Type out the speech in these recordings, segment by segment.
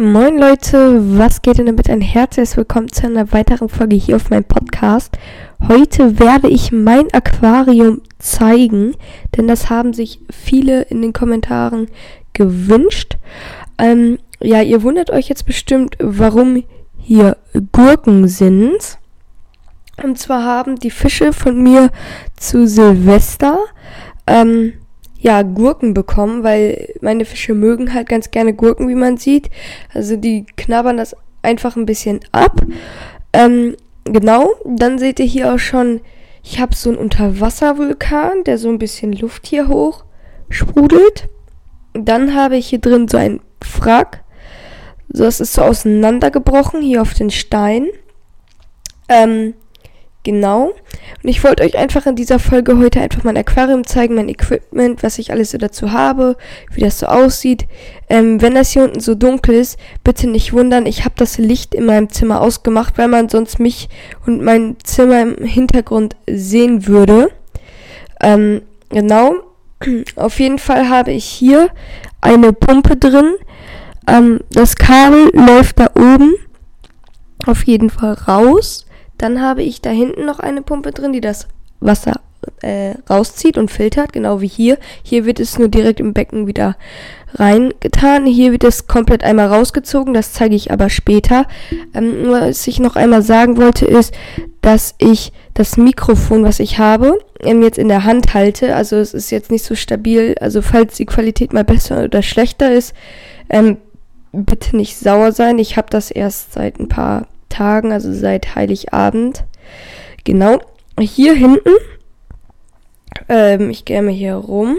Moin Leute, was geht denn damit? Ein herzliches Willkommen zu einer weiteren Folge hier auf meinem Podcast. Heute werde ich mein Aquarium zeigen, denn das haben sich viele in den Kommentaren gewünscht. Ähm, ja, ihr wundert euch jetzt bestimmt, warum hier Gurken sind. Und zwar haben die Fische von mir zu Silvester ähm, ja, Gurken bekommen, weil meine Fische mögen halt ganz gerne Gurken, wie man sieht. Also die knabbern das einfach ein bisschen ab. Ähm, genau, dann seht ihr hier auch schon, ich habe so einen Unterwasservulkan, der so ein bisschen Luft hier hoch sprudelt. Dann habe ich hier drin so ein Wrack. So, das ist so auseinandergebrochen hier auf den Stein. Ähm, Genau. Und ich wollte euch einfach in dieser Folge heute einfach mein Aquarium zeigen, mein Equipment, was ich alles so dazu habe, wie das so aussieht. Ähm, wenn das hier unten so dunkel ist, bitte nicht wundern. Ich habe das Licht in meinem Zimmer ausgemacht, weil man sonst mich und mein Zimmer im Hintergrund sehen würde. Ähm, genau. Auf jeden Fall habe ich hier eine Pumpe drin. Ähm, das Kabel läuft da oben auf jeden Fall raus. Dann habe ich da hinten noch eine Pumpe drin, die das Wasser äh, rauszieht und filtert, genau wie hier. Hier wird es nur direkt im Becken wieder reingetan. Hier wird es komplett einmal rausgezogen, das zeige ich aber später. Ähm, was ich noch einmal sagen wollte ist, dass ich das Mikrofon, was ich habe, ähm, jetzt in der Hand halte. Also es ist jetzt nicht so stabil. Also falls die Qualität mal besser oder schlechter ist, ähm, bitte nicht sauer sein. Ich habe das erst seit ein paar Tagen, also seit Heiligabend. Genau. Hier hinten, ähm, ich gehe mal hier rum.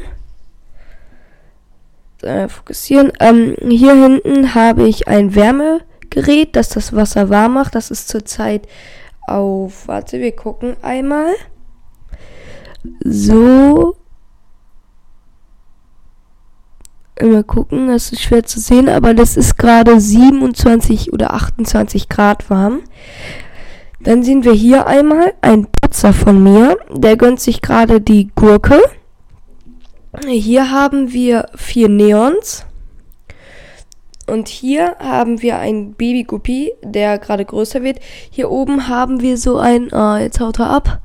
Äh, fokussieren. Ähm, hier hinten habe ich ein Wärmegerät, das das Wasser warm macht. Das ist zurzeit auf, warte, wir gucken einmal. So, Mal gucken, das ist schwer zu sehen, aber das ist gerade 27 oder 28 Grad warm. Dann sehen wir hier einmal ein Putzer von mir, der gönnt sich gerade die Gurke. Hier haben wir vier Neons. Und hier haben wir einen Babyguppi, der gerade größer wird. Hier oben haben wir so ein, ah, jetzt haut er ab,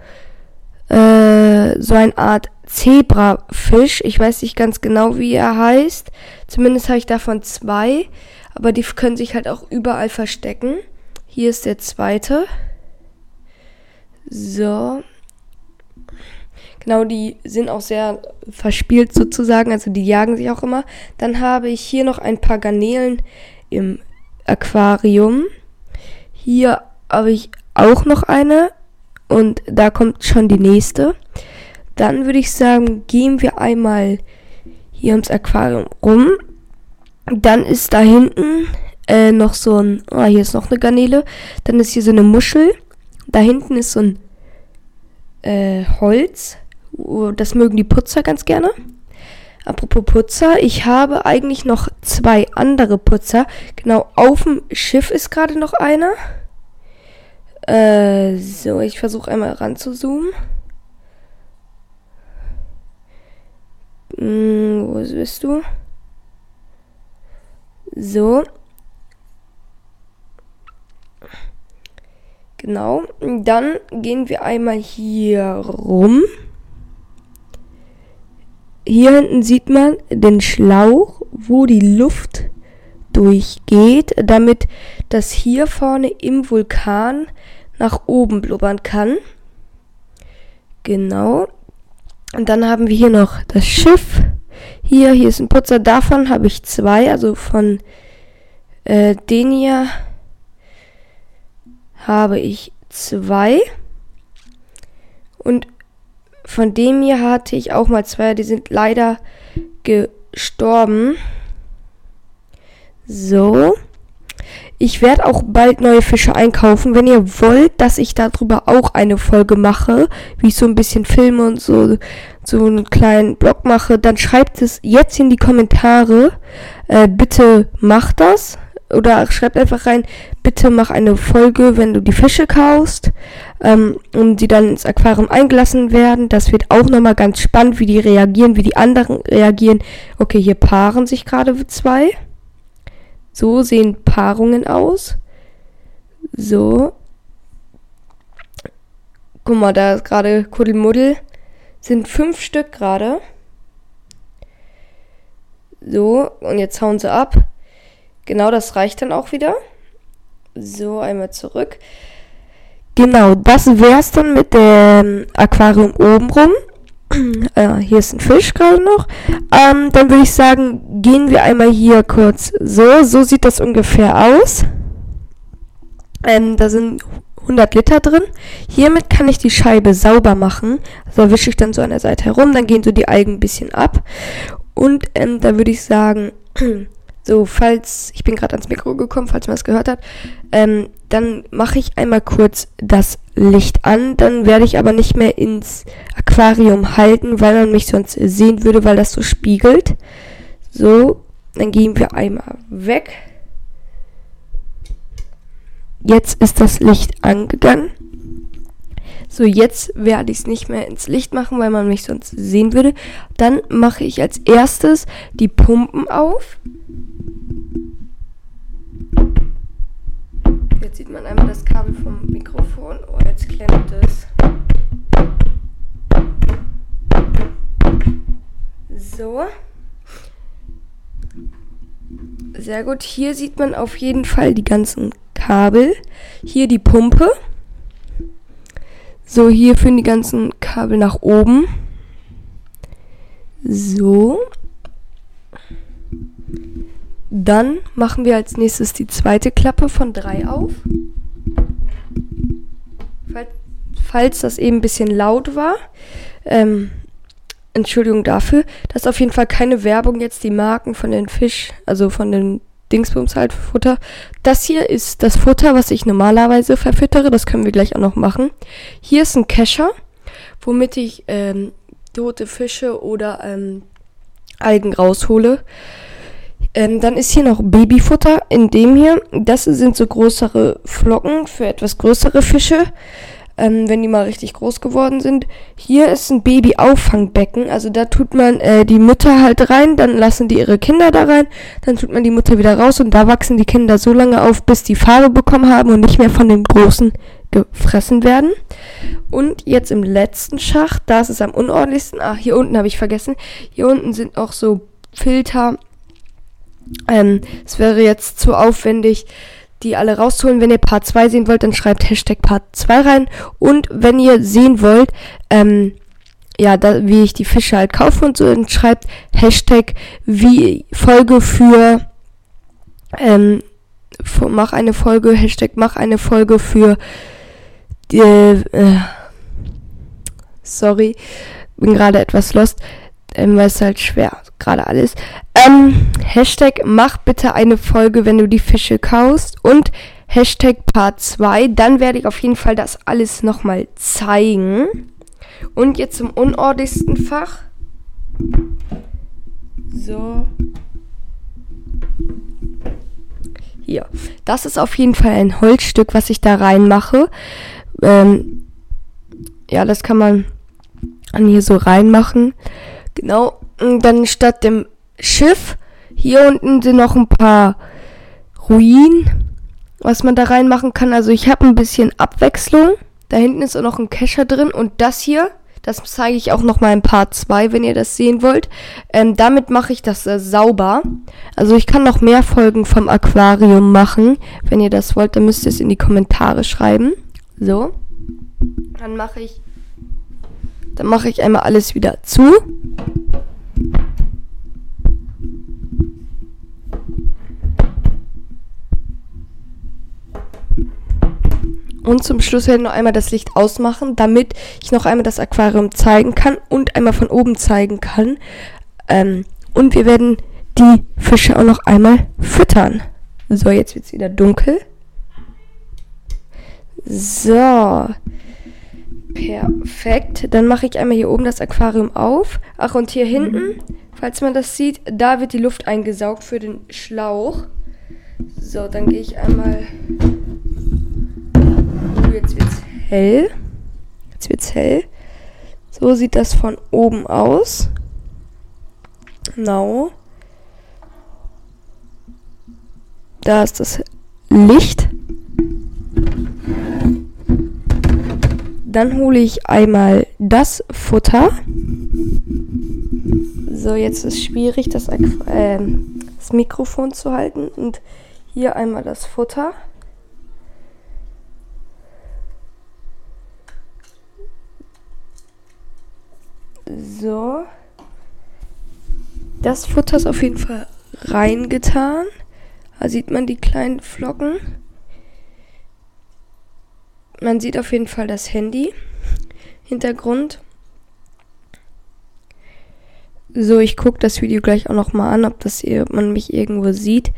äh, so eine Art Zebrafisch. Ich weiß nicht ganz genau, wie er heißt. Zumindest habe ich davon zwei. Aber die können sich halt auch überall verstecken. Hier ist der zweite. So. Genau, die sind auch sehr verspielt sozusagen. Also die jagen sich auch immer. Dann habe ich hier noch ein paar Garnelen im Aquarium. Hier habe ich auch noch eine. Und da kommt schon die nächste. Dann würde ich sagen, gehen wir einmal hier ums Aquarium rum. Dann ist da hinten äh, noch so ein, oh, hier ist noch eine Garnele. Dann ist hier so eine Muschel. Da hinten ist so ein äh, Holz. Oh, das mögen die Putzer ganz gerne. Apropos Putzer, ich habe eigentlich noch zwei andere Putzer. Genau, auf dem Schiff ist gerade noch einer. Äh, so, ich versuche einmal ranzuzoomen. Hm, wo bist du? So. Genau. Dann gehen wir einmal hier rum. Hier hinten sieht man den Schlauch, wo die Luft durchgeht, damit das hier vorne im Vulkan nach oben blubbern kann. Genau. Und dann haben wir hier noch das Schiff. Hier, hier ist ein Putzer. Davon habe ich zwei. Also von äh, den hier habe ich zwei. Und von dem hier hatte ich auch mal zwei. Die sind leider gestorben. So. Ich werde auch bald neue Fische einkaufen. Wenn ihr wollt, dass ich darüber auch eine Folge mache, wie ich so ein bisschen filme und so, so einen kleinen Blog mache, dann schreibt es jetzt in die Kommentare. Äh, bitte mach das. Oder schreibt einfach rein, bitte mach eine Folge, wenn du die Fische kaufst ähm, und die dann ins Aquarium eingelassen werden. Das wird auch nochmal ganz spannend, wie die reagieren, wie die anderen reagieren. Okay, hier paaren sich gerade zwei. So sehen Paarungen aus. So. Guck mal, da ist gerade Kuddelmuddel. Sind fünf Stück gerade. So, und jetzt hauen sie ab. Genau, das reicht dann auch wieder. So, einmal zurück. Genau, das wär's dann mit dem Aquarium oben rum. Äh, hier ist ein Fisch gerade noch. Ähm, dann würde ich sagen, gehen wir einmal hier kurz so. So sieht das ungefähr aus. Ähm, da sind 100 Liter drin. Hiermit kann ich die Scheibe sauber machen. Also wische ich dann so an der Seite herum, dann gehen so die Algen ein bisschen ab. Und ähm, da würde ich sagen, so, falls, ich bin gerade ans Mikro gekommen, falls man es gehört hat, ähm, dann mache ich einmal kurz das Licht an. Dann werde ich aber nicht mehr ins Aquarium halten, weil man mich sonst sehen würde, weil das so spiegelt. So, dann gehen wir einmal weg. Jetzt ist das Licht angegangen. So, jetzt werde ich es nicht mehr ins Licht machen, weil man mich sonst sehen würde. Dann mache ich als erstes die Pumpen auf. Jetzt sieht man einmal das Kabel vom Mikrofon. Oh, jetzt klemmt es. So. Sehr gut. Hier sieht man auf jeden Fall die ganzen Kabel. Hier die Pumpe. So, hier führen die ganzen Kabel nach oben. So. Dann machen wir als nächstes die zweite Klappe von 3 auf. Falls das eben ein bisschen laut war. Ähm, Entschuldigung dafür. Das ist auf jeden Fall keine Werbung jetzt, die Marken von den Fisch, also von den Dingsbums halt Futter. Das hier ist das Futter, was ich normalerweise verfüttere. Das können wir gleich auch noch machen. Hier ist ein Kescher, womit ich ähm, tote Fische oder ähm, Algen raushole. Ähm, dann ist hier noch Babyfutter in dem hier. Das sind so größere Flocken für etwas größere Fische ähm, wenn die mal richtig groß geworden sind. Hier ist ein Baby-Auffangbecken. Also da tut man äh, die Mütter halt rein, dann lassen die ihre Kinder da rein, dann tut man die Mutter wieder raus und da wachsen die Kinder so lange auf, bis die Farbe bekommen haben und nicht mehr von den Großen gefressen werden. Und jetzt im letzten Schacht, da ist es am unordentlichsten. Ach, hier unten habe ich vergessen. Hier unten sind auch so Filter. Ähm, es wäre jetzt zu aufwendig, die alle rauszuholen. Wenn ihr Part 2 sehen wollt, dann schreibt Hashtag Part 2 rein. Und wenn ihr sehen wollt, ähm, ja, da, wie ich die Fische halt kaufe und so, dann schreibt Hashtag wie Folge für, ähm, mach eine Folge, Hashtag mach eine Folge für, die, äh, sorry, bin gerade etwas lost, ähm, weil es halt schwer gerade alles. Ähm, Hashtag mach bitte eine Folge, wenn du die Fische kaust. Und Hashtag Part 2. Dann werde ich auf jeden Fall das alles nochmal zeigen. Und jetzt zum unordentlichsten Fach. So. Hier. Das ist auf jeden Fall ein Holzstück, was ich da reinmache. Ähm, ja, das kann man an hier so reinmachen. Genau. Und dann statt dem Schiff, hier unten sind noch ein paar Ruinen, was man da reinmachen kann. Also ich habe ein bisschen Abwechslung. Da hinten ist auch noch ein Kescher drin. Und das hier, das zeige ich auch noch mal in Part 2, wenn ihr das sehen wollt. Ähm, damit mache ich das äh, sauber. Also ich kann noch mehr Folgen vom Aquarium machen. Wenn ihr das wollt, dann müsst ihr es in die Kommentare schreiben. So. Dann mache ich, dann mache ich einmal alles wieder zu. Und zum Schluss werde ich noch einmal das Licht ausmachen, damit ich noch einmal das Aquarium zeigen kann und einmal von oben zeigen kann. Ähm, und wir werden die Fische auch noch einmal füttern. So, jetzt wird es wieder dunkel. So. Perfekt. Dann mache ich einmal hier oben das Aquarium auf. Ach, und hier hinten, falls man das sieht, da wird die Luft eingesaugt für den Schlauch. So, dann gehe ich einmal jetzt wird's hell. Jetzt wird's hell. So sieht das von oben aus. Genau. da ist das Licht. Dann hole ich einmal das Futter. So, jetzt ist es schwierig, das, äh, das Mikrofon zu halten. Und hier einmal das Futter. So. Das Futter ist auf jeden Fall reingetan. Da sieht man die kleinen Flocken. Man sieht auf jeden Fall das Handy. Hintergrund. So, ich gucke das Video gleich auch nochmal an, ob das hier, man mich irgendwo sieht.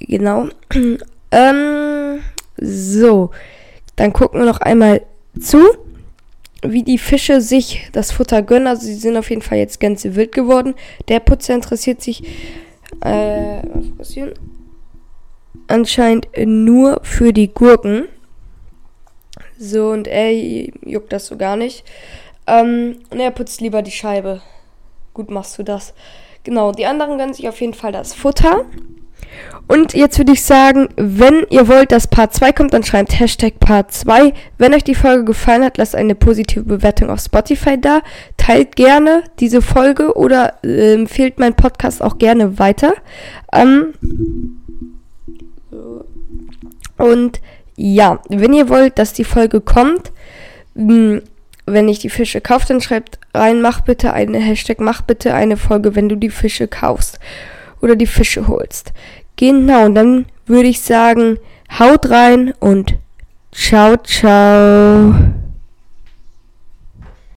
Genau. ähm, so, dann gucken wir noch einmal zu, wie die Fische sich das Futter gönnen. Also sie sind auf jeden Fall jetzt ganz wild geworden. Der Putzer interessiert sich äh, anscheinend nur für die Gurken. So, und er juckt das so gar nicht. Ähm, und er putzt lieber die Scheibe. Gut machst du das. Genau, die anderen gönnen sich auf jeden Fall das Futter. Und jetzt würde ich sagen, wenn ihr wollt, dass Part 2 kommt, dann schreibt Hashtag Part 2. Wenn euch die Folge gefallen hat, lasst eine positive Bewertung auf Spotify da. Teilt gerne diese Folge oder äh, empfehlt meinen Podcast auch gerne weiter. Ähm, und ja, wenn ihr wollt, dass die Folge kommt, mh, wenn ich die Fische kaufe, dann schreibt rein, mach bitte eine Hashtag, mach bitte eine Folge, wenn du die Fische kaufst oder die Fische holst. Genau, und dann würde ich sagen, haut rein und ciao, ciao.